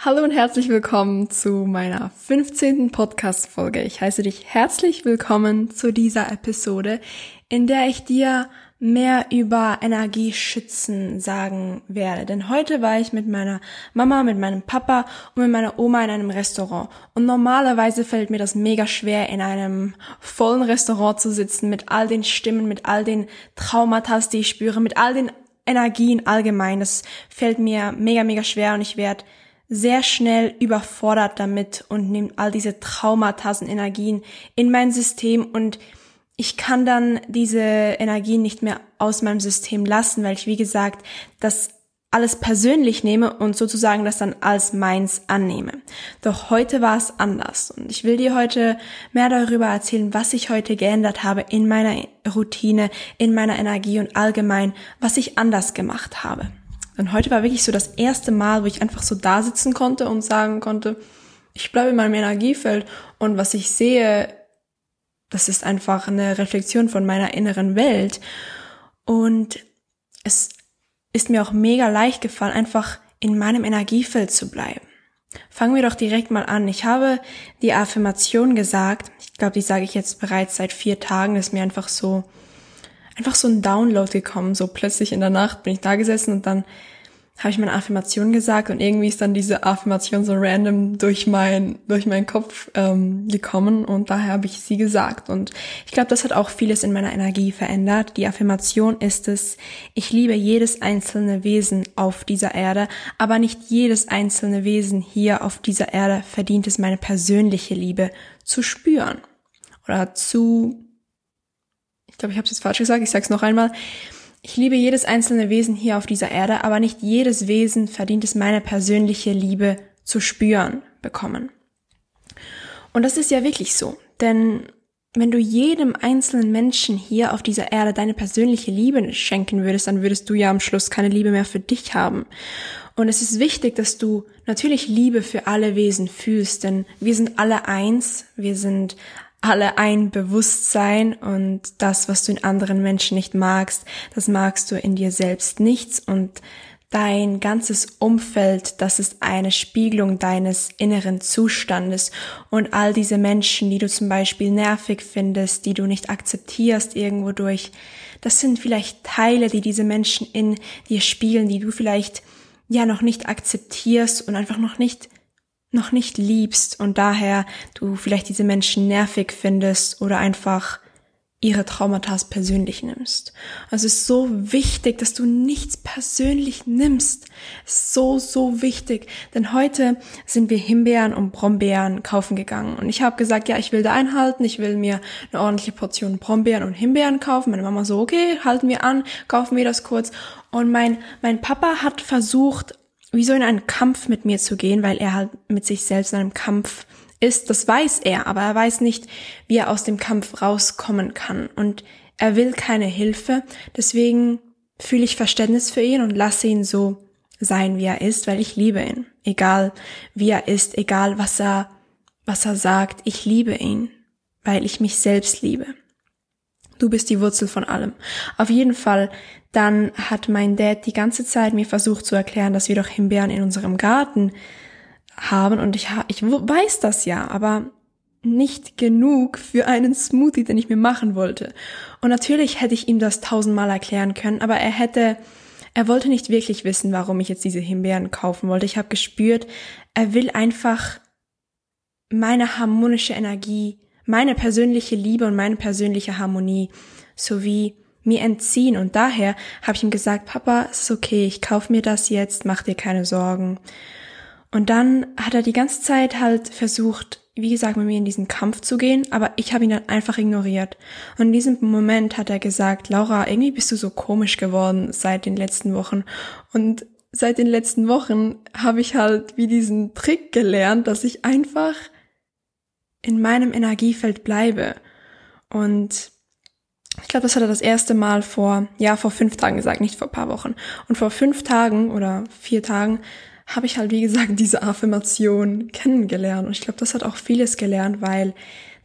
Hallo und herzlich willkommen zu meiner 15. Podcast-Folge. Ich heiße dich herzlich willkommen zu dieser Episode, in der ich dir mehr über Energieschützen sagen werde. Denn heute war ich mit meiner Mama, mit meinem Papa und mit meiner Oma in einem Restaurant. Und normalerweise fällt mir das mega schwer, in einem vollen Restaurant zu sitzen, mit all den Stimmen, mit all den Traumata, die ich spüre, mit all den Energien allgemein. Das fällt mir mega, mega schwer und ich werde sehr schnell überfordert damit und nimmt all diese Traumata und Energien in mein System und ich kann dann diese Energien nicht mehr aus meinem System lassen, weil ich, wie gesagt, das alles persönlich nehme und sozusagen das dann als meins annehme. Doch heute war es anders und ich will dir heute mehr darüber erzählen, was ich heute geändert habe in meiner Routine, in meiner Energie und allgemein, was ich anders gemacht habe. Und heute war wirklich so das erste Mal, wo ich einfach so da sitzen konnte und sagen konnte, ich bleibe in meinem Energiefeld und was ich sehe, das ist einfach eine Reflexion von meiner inneren Welt. Und es ist mir auch mega leicht gefallen, einfach in meinem Energiefeld zu bleiben. Fangen wir doch direkt mal an. Ich habe die Affirmation gesagt. Ich glaube, die sage ich jetzt bereits seit vier Tagen. Das ist mir einfach so einfach so ein Download gekommen. So plötzlich in der Nacht bin ich da gesessen und dann habe ich meine Affirmation gesagt und irgendwie ist dann diese Affirmation so random durch mein durch meinen Kopf ähm, gekommen und daher habe ich sie gesagt und ich glaube, das hat auch vieles in meiner Energie verändert. Die Affirmation ist es: Ich liebe jedes einzelne Wesen auf dieser Erde, aber nicht jedes einzelne Wesen hier auf dieser Erde verdient es meine persönliche Liebe zu spüren oder zu ich glaube, ich habe es jetzt falsch gesagt, ich sage es noch einmal. Ich liebe jedes einzelne Wesen hier auf dieser Erde, aber nicht jedes Wesen verdient es meine persönliche Liebe zu spüren bekommen. Und das ist ja wirklich so, denn wenn du jedem einzelnen Menschen hier auf dieser Erde deine persönliche Liebe schenken würdest, dann würdest du ja am Schluss keine Liebe mehr für dich haben. Und es ist wichtig, dass du natürlich Liebe für alle Wesen fühlst, denn wir sind alle eins, wir sind alle ein Bewusstsein und das, was du in anderen Menschen nicht magst, das magst du in dir selbst nichts und dein ganzes Umfeld, das ist eine Spiegelung deines inneren Zustandes. Und all diese Menschen, die du zum Beispiel nervig findest, die du nicht akzeptierst irgendwo durch, das sind vielleicht Teile, die diese Menschen in dir spiegeln, die du vielleicht ja noch nicht akzeptierst und einfach noch nicht noch nicht liebst und daher du vielleicht diese Menschen nervig findest oder einfach ihre Traumata persönlich nimmst. Also es ist so wichtig, dass du nichts persönlich nimmst. So, so wichtig. Denn heute sind wir Himbeeren und Brombeeren kaufen gegangen. Und ich habe gesagt, ja, ich will da einhalten, ich will mir eine ordentliche Portion Brombeeren und Himbeeren kaufen. Meine Mama so, okay, halten wir an, kaufen wir das kurz. Und mein, mein Papa hat versucht, wie so in einen Kampf mit mir zu gehen, weil er halt mit sich selbst in einem Kampf ist. Das weiß er, aber er weiß nicht, wie er aus dem Kampf rauskommen kann. Und er will keine Hilfe. Deswegen fühle ich Verständnis für ihn und lasse ihn so sein, wie er ist, weil ich liebe ihn. Egal wie er ist, egal was er, was er sagt, ich liebe ihn, weil ich mich selbst liebe. Du bist die Wurzel von allem. Auf jeden Fall, dann hat mein Dad die ganze Zeit mir versucht zu erklären, dass wir doch Himbeeren in unserem Garten haben und ich, ich weiß das ja, aber nicht genug für einen Smoothie, den ich mir machen wollte. Und natürlich hätte ich ihm das tausendmal erklären können, aber er hätte, er wollte nicht wirklich wissen, warum ich jetzt diese Himbeeren kaufen wollte. Ich habe gespürt, er will einfach meine harmonische Energie meine persönliche Liebe und meine persönliche Harmonie sowie mir entziehen. Und daher habe ich ihm gesagt, Papa, es ist okay, ich kauf mir das jetzt, mach dir keine Sorgen. Und dann hat er die ganze Zeit halt versucht, wie gesagt, mit mir in diesen Kampf zu gehen, aber ich habe ihn dann einfach ignoriert. Und in diesem Moment hat er gesagt, Laura, irgendwie bist du so komisch geworden seit den letzten Wochen. Und seit den letzten Wochen habe ich halt wie diesen Trick gelernt, dass ich einfach in meinem Energiefeld bleibe. Und ich glaube, das hat er das erste Mal vor, ja, vor fünf Tagen gesagt, nicht vor paar Wochen. Und vor fünf Tagen oder vier Tagen habe ich halt, wie gesagt, diese Affirmation kennengelernt. Und ich glaube, das hat auch vieles gelernt, weil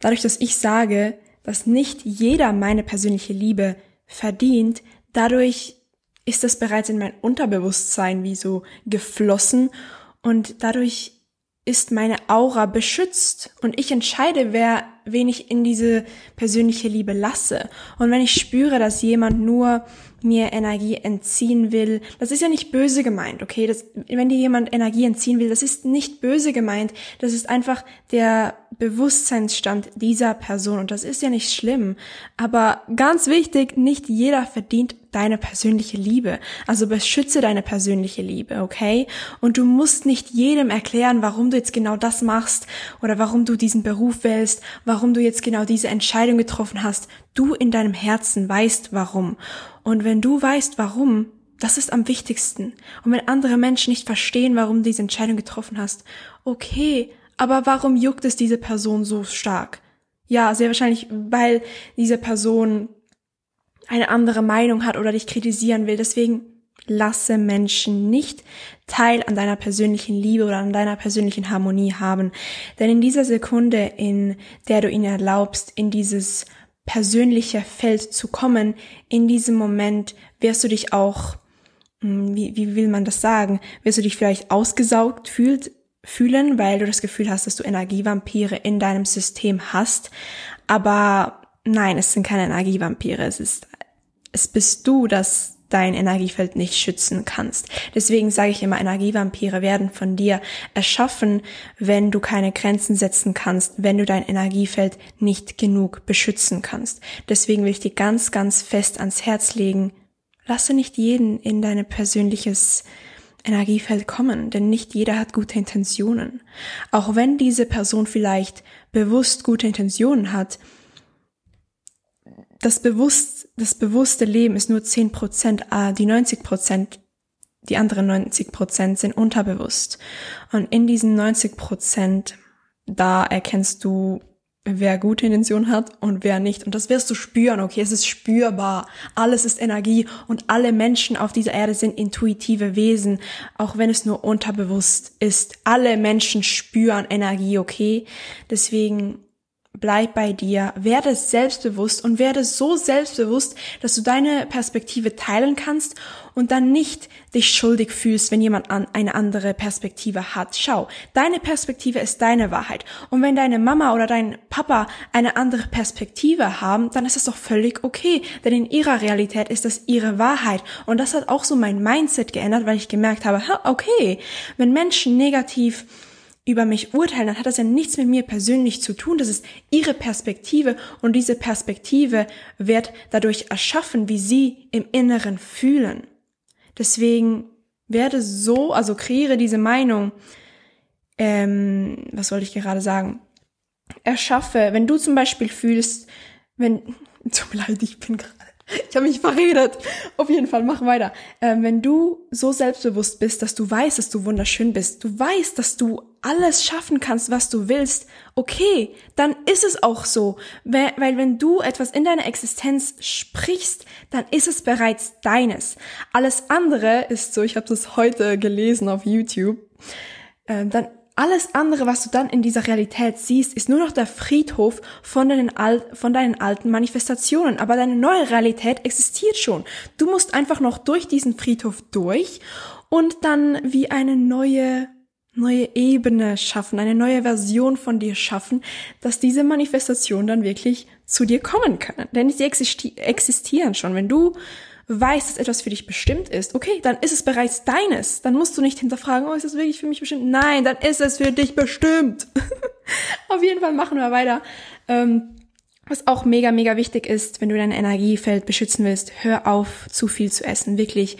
dadurch, dass ich sage, dass nicht jeder meine persönliche Liebe verdient, dadurch ist das bereits in mein Unterbewusstsein wie so geflossen und dadurch ist meine Aura beschützt und ich entscheide, wer, wen ich in diese persönliche Liebe lasse. Und wenn ich spüre, dass jemand nur mir Energie entziehen will, das ist ja nicht böse gemeint, okay? Das, wenn dir jemand Energie entziehen will, das ist nicht böse gemeint, das ist einfach der Bewusstseinsstand dieser Person und das ist ja nicht schlimm. Aber ganz wichtig, nicht jeder verdient deine persönliche Liebe. Also beschütze deine persönliche Liebe, okay? Und du musst nicht jedem erklären, warum du jetzt genau das machst oder warum du diesen Beruf wählst, warum du jetzt genau diese Entscheidung getroffen hast. Du in deinem Herzen weißt warum. Und wenn du weißt warum, das ist am wichtigsten. Und wenn andere Menschen nicht verstehen, warum du diese Entscheidung getroffen hast, okay, aber warum juckt es diese Person so stark? Ja, sehr wahrscheinlich, weil diese Person eine andere Meinung hat oder dich kritisieren will. Deswegen lasse Menschen nicht Teil an deiner persönlichen Liebe oder an deiner persönlichen Harmonie haben. Denn in dieser Sekunde, in der du ihnen erlaubst, in dieses persönliche Feld zu kommen, in diesem Moment wirst du dich auch, hm, wie, wie will man das sagen, wirst du dich vielleicht ausgesaugt fühlt, fühlen, weil du das Gefühl hast, dass du Energievampire in deinem System hast. Aber nein, es sind keine Energievampire. Es ist, es bist du, das dein Energiefeld nicht schützen kannst. Deswegen sage ich immer, Energievampire werden von dir erschaffen, wenn du keine Grenzen setzen kannst, wenn du dein Energiefeld nicht genug beschützen kannst. Deswegen will ich dir ganz, ganz fest ans Herz legen, lasse nicht jeden in dein persönliches Energiefeld kommen, denn nicht jeder hat gute Intentionen. Auch wenn diese Person vielleicht bewusst gute Intentionen hat, das bewusst, das bewusste Leben ist nur 10 Prozent, ah, die 90 Prozent, die anderen 90 Prozent sind unterbewusst. Und in diesen 90 Prozent, da erkennst du wer gute Intention hat und wer nicht. Und das wirst du spüren, okay? Es ist spürbar. Alles ist Energie und alle Menschen auf dieser Erde sind intuitive Wesen, auch wenn es nur unterbewusst ist. Alle Menschen spüren Energie, okay? Deswegen bleib bei dir, werde selbstbewusst und werde so selbstbewusst, dass du deine Perspektive teilen kannst und dann nicht dich schuldig fühlst, wenn jemand an eine andere Perspektive hat. Schau, deine Perspektive ist deine Wahrheit. Und wenn deine Mama oder dein Papa eine andere Perspektive haben, dann ist das doch völlig okay. Denn in ihrer Realität ist das ihre Wahrheit. Und das hat auch so mein Mindset geändert, weil ich gemerkt habe, okay, wenn Menschen negativ über mich urteilen, dann hat das ja nichts mit mir persönlich zu tun. Das ist ihre Perspektive und diese Perspektive wird dadurch erschaffen, wie sie im Inneren fühlen. Deswegen werde so, also kreiere diese Meinung, ähm, was wollte ich gerade sagen? Erschaffe, wenn du zum Beispiel fühlst, wenn, tut mir leid, ich bin gerade ich habe mich verredet. Auf jeden Fall, mach weiter. Ähm, wenn du so selbstbewusst bist, dass du weißt, dass du wunderschön bist, du weißt, dass du alles schaffen kannst, was du willst, okay, dann ist es auch so. Weil, weil wenn du etwas in deiner Existenz sprichst, dann ist es bereits deines. Alles andere ist so, ich habe das heute gelesen auf YouTube, ähm, dann alles andere, was du dann in dieser Realität siehst, ist nur noch der Friedhof von deinen, Al von deinen alten Manifestationen. Aber deine neue Realität existiert schon. Du musst einfach noch durch diesen Friedhof durch und dann wie eine neue neue Ebene schaffen, eine neue Version von dir schaffen, dass diese Manifestationen dann wirklich zu dir kommen können. Denn sie existi existieren schon. Wenn du weißt, dass etwas für dich bestimmt ist, okay, dann ist es bereits deines. Dann musst du nicht hinterfragen, oh, ist das wirklich für mich bestimmt? Nein, dann ist es für dich bestimmt. Auf jeden Fall machen wir weiter. Ähm, was auch mega, mega wichtig ist, wenn du dein Energiefeld beschützen willst, hör auf, zu viel zu essen. Wirklich.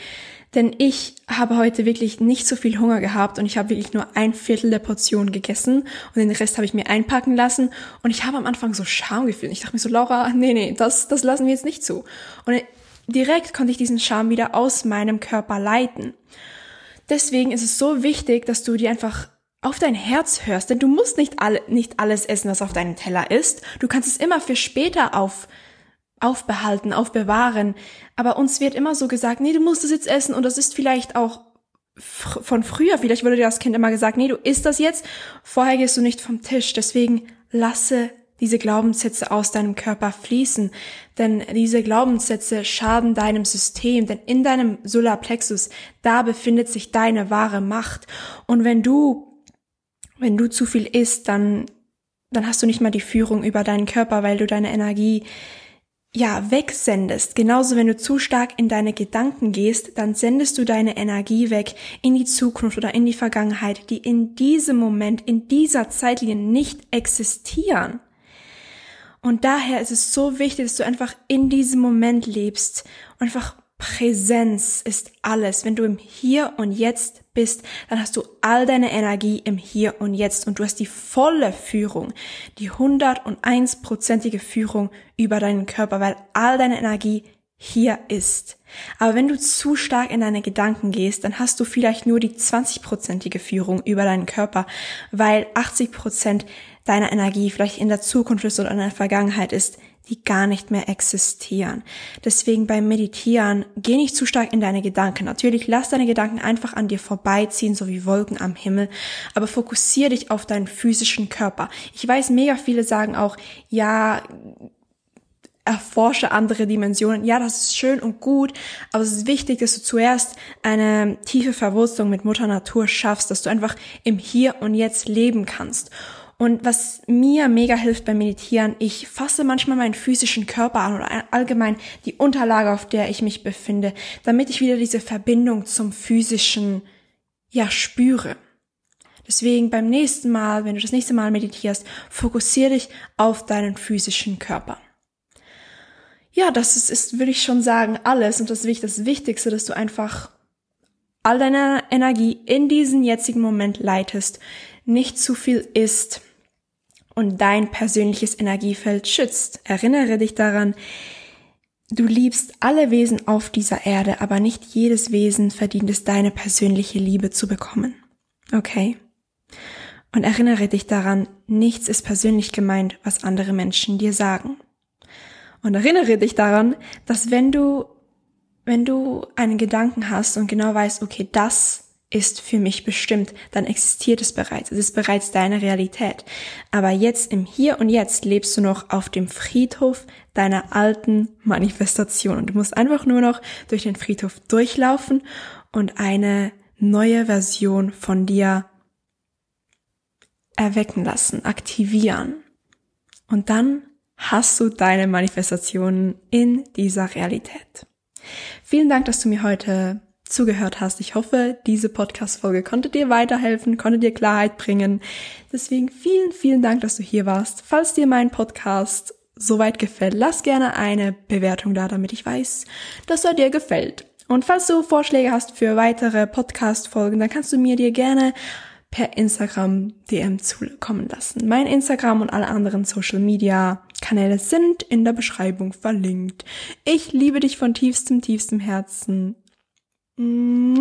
Denn ich habe heute wirklich nicht so viel Hunger gehabt und ich habe wirklich nur ein Viertel der Portion gegessen und den Rest habe ich mir einpacken lassen und ich habe am Anfang so Scham gefühlt. Ich dachte mir so, Laura, nee, nee, das, das lassen wir jetzt nicht zu. Und direkt konnte ich diesen Scham wieder aus meinem Körper leiten. Deswegen ist es so wichtig, dass du dir einfach auf dein Herz hörst, denn du musst nicht, alle, nicht alles essen, was auf deinem Teller ist. Du kannst es immer für später auf, aufbehalten, aufbewahren. Aber uns wird immer so gesagt, nee, du musst es jetzt essen und das ist vielleicht auch von früher. Vielleicht wurde dir das Kind immer gesagt, nee, du isst das jetzt, vorher gehst du nicht vom Tisch. Deswegen lasse diese Glaubenssätze aus deinem Körper fließen, denn diese Glaubenssätze schaden deinem System, denn in deinem Solarplexus, da befindet sich deine wahre Macht. Und wenn du, wenn du zu viel isst, dann, dann hast du nicht mal die Führung über deinen Körper, weil du deine Energie ja, wegsendest. Genauso, wenn du zu stark in deine Gedanken gehst, dann sendest du deine Energie weg in die Zukunft oder in die Vergangenheit, die in diesem Moment, in dieser Zeitlinie nicht existieren. Und daher ist es so wichtig, dass du einfach in diesem Moment lebst und einfach Präsenz ist alles. Wenn du im Hier und Jetzt bist, dann hast du all deine Energie im Hier und Jetzt und du hast die volle Führung, die 101-prozentige Führung über deinen Körper, weil all deine Energie hier ist. Aber wenn du zu stark in deine Gedanken gehst, dann hast du vielleicht nur die 20-prozentige Führung über deinen Körper, weil 80 Prozent deiner Energie vielleicht in der Zukunft ist oder in der Vergangenheit ist, die gar nicht mehr existieren. Deswegen beim Meditieren geh nicht zu stark in deine Gedanken. Natürlich lass deine Gedanken einfach an dir vorbeiziehen, so wie Wolken am Himmel, aber fokussier dich auf deinen physischen Körper. Ich weiß, mega viele sagen auch, ja, erforsche andere Dimensionen. Ja, das ist schön und gut, aber es ist wichtig, dass du zuerst eine tiefe Verwurzelung mit Mutter Natur schaffst, dass du einfach im Hier und Jetzt leben kannst. Und was mir mega hilft beim Meditieren, ich fasse manchmal meinen physischen Körper an oder allgemein die Unterlage, auf der ich mich befinde, damit ich wieder diese Verbindung zum physischen, ja, spüre. Deswegen beim nächsten Mal, wenn du das nächste Mal meditierst, fokussiere dich auf deinen physischen Körper. Ja, das ist, ist, würde ich schon sagen, alles und das ist das Wichtigste, dass du einfach all deine Energie in diesen jetzigen Moment leitest, nicht zu viel isst und dein persönliches Energiefeld schützt. Erinnere dich daran, du liebst alle Wesen auf dieser Erde, aber nicht jedes Wesen verdient es, deine persönliche Liebe zu bekommen. Okay? Und erinnere dich daran, nichts ist persönlich gemeint, was andere Menschen dir sagen. Und erinnere dich daran, dass wenn du, wenn du einen Gedanken hast und genau weißt, okay, das ist für mich bestimmt, dann existiert es bereits. Es ist bereits deine Realität. Aber jetzt im Hier und Jetzt lebst du noch auf dem Friedhof deiner alten Manifestation. Und du musst einfach nur noch durch den Friedhof durchlaufen und eine neue Version von dir erwecken lassen, aktivieren. Und dann hast du deine Manifestationen in dieser Realität. Vielen Dank, dass du mir heute zugehört hast. Ich hoffe, diese Podcast-Folge konnte dir weiterhelfen, konnte dir Klarheit bringen. Deswegen vielen, vielen Dank, dass du hier warst. Falls dir mein Podcast soweit gefällt, lass gerne eine Bewertung da, damit ich weiß, dass er dir gefällt. Und falls du Vorschläge hast für weitere Podcast-Folgen, dann kannst du mir dir gerne per Instagram DM zukommen lassen. Mein Instagram und alle anderen Social Media Kanäle sind in der Beschreibung verlinkt. Ich liebe dich von tiefstem, tiefstem Herzen. 嗯